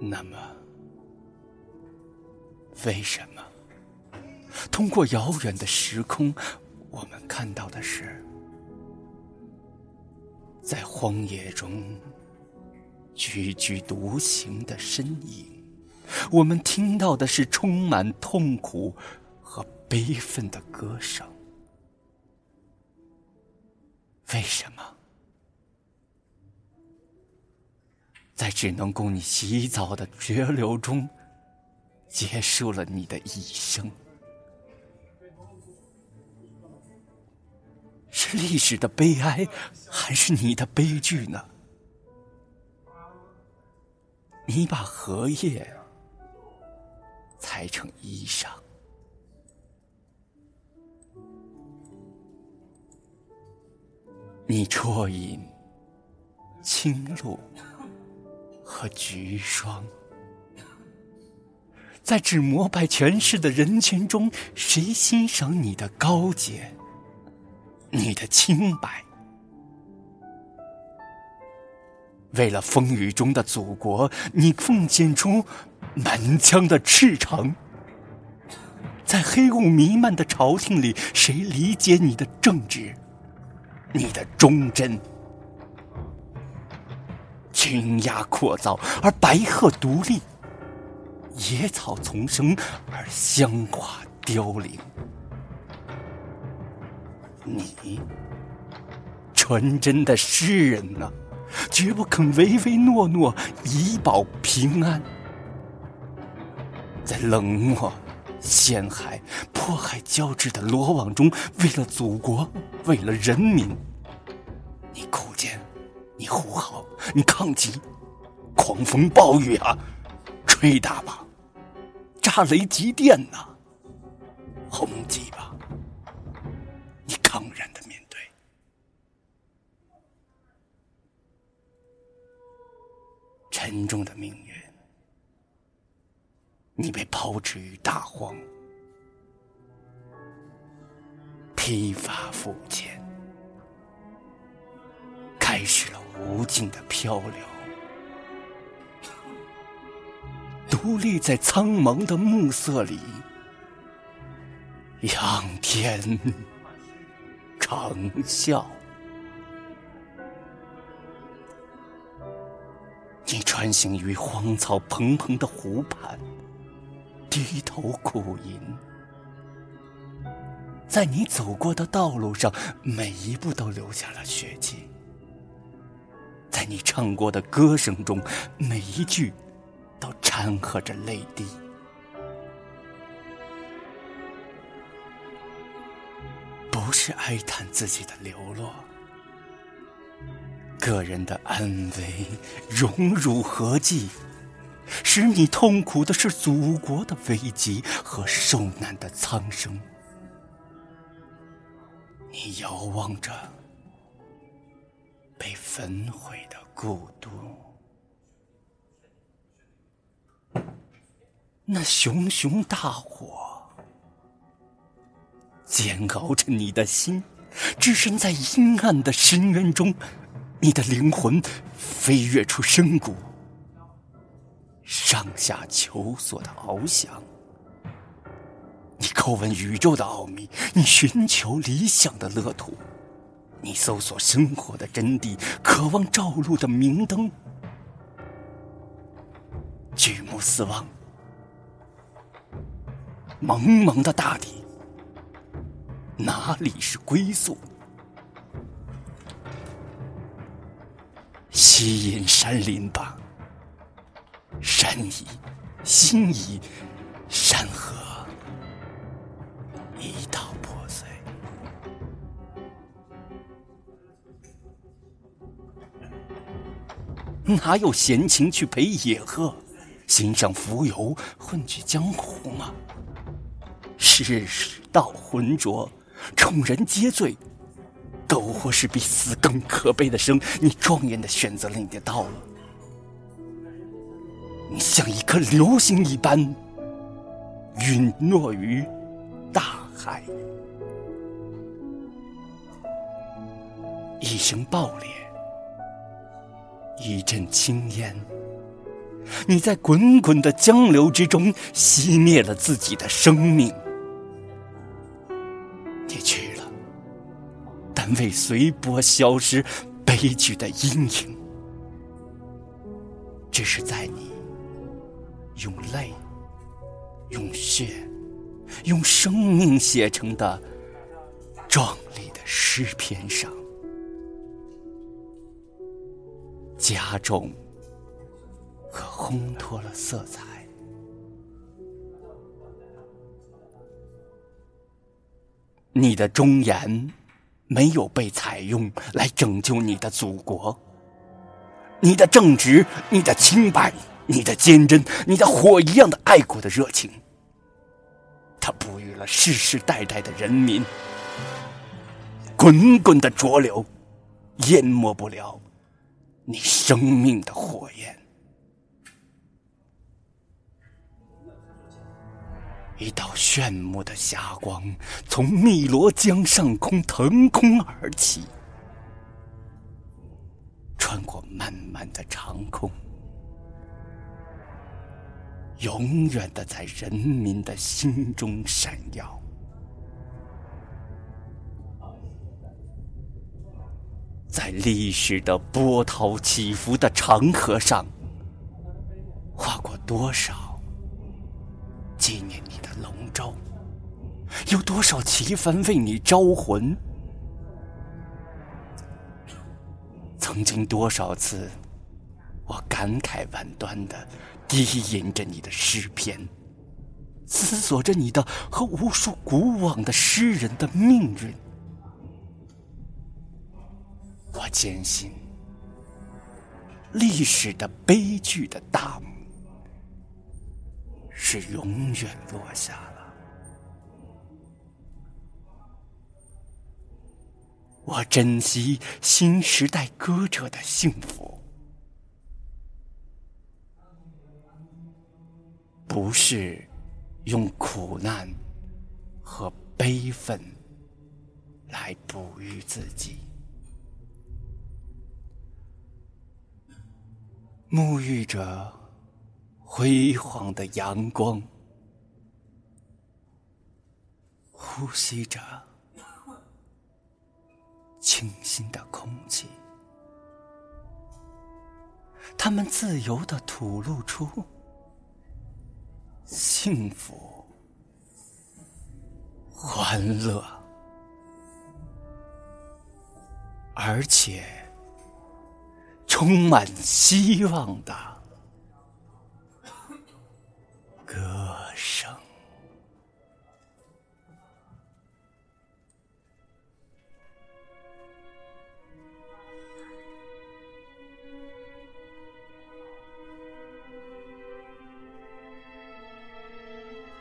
那么，为什么通过遥远的时空，我们看到的是在荒野中踽踽独行的身影？我们听到的是充满痛苦和悲愤的歌声？为什么？在只能供你洗澡的绝流中，结束了你的一生，是历史的悲哀，还是你的悲剧呢？你把荷叶裁成衣裳，你啜饮清露。和菊霜，在只膜拜权势的人群中，谁欣赏你的高洁，你的清白？为了风雨中的祖国，你奉献出满腔的赤诚。在黑雾弥漫的朝廷里，谁理解你的正直，你的忠贞？群鸦扩噪，而白鹤独立；野草丛生，而香花凋零。你，纯真的诗人呢，绝不肯唯唯诺诺以保平安。在冷漠、陷害、迫害交织的罗网中，为了祖国，为了人民，你苦谏。你呼号，你抗击，狂风暴雨啊，吹打吧，炸雷击电呐，轰击吧，你抗然的面对，沉重的命运，你被抛掷于大荒，披发覆肩，开始了。无尽的漂流，独立在苍茫的暮色里，仰天长啸。你穿行于荒草蓬蓬的湖畔，低头苦吟，在你走过的道路上，每一步都留下了血迹。在你唱过的歌声中，每一句都掺和着泪滴。不是哀叹自己的流落，个人的安危荣辱何计？使你痛苦的是祖国的危机和受难的苍生。你遥望着。被焚毁的故都，那熊熊大火煎熬着你的心，置身在阴暗的深渊中，你的灵魂飞跃出深谷，上下求索的翱翔。你叩问宇宙的奥秘，你寻求理想的乐土。你搜索生活的真谛，渴望照路的明灯。举目四望，茫茫的大地，哪里是归宿？吸引山林吧，山移，心移，山河哪有闲情去陪野鹤，欣赏蜉蝣，混迹江湖吗？世事到浑浊，众人皆醉，苟或是比死更可悲的生。你庄严的选择了你的道路，你像一颗流星一般陨落于大海，一声爆裂。一阵青烟，你在滚滚的江流之中熄灭了自己的生命。你去了，但未随波消失悲剧的阴影，只是在你用泪、用血、用生命写成的壮丽的诗篇上。加重和烘托了色彩。你的忠言没有被采用来拯救你的祖国，你的正直、你的清白、你的坚贞、你的火一样的爱国的热情，它哺育了世世代代的人民，滚滚的浊流淹没不了。你生命的火焰，一道炫目的霞光从汨罗江上空腾空而起，穿过漫漫的长空，永远的在人民的心中闪耀。在历史的波涛起伏的长河上，划过多少纪念你的龙舟？有多少旗帆为你招魂？曾经多少次，我感慨万端的低吟着你的诗篇，思索着你的和无数古往的诗人的命运。我坚信，历史的悲剧的大幕是永远落下了。我珍惜新时代歌者的幸福，不是用苦难和悲愤来哺育自己。沐浴着辉煌的阳光，呼吸着清新的空气，他们自由的吐露出幸福、欢乐，而且。充满希望的歌声。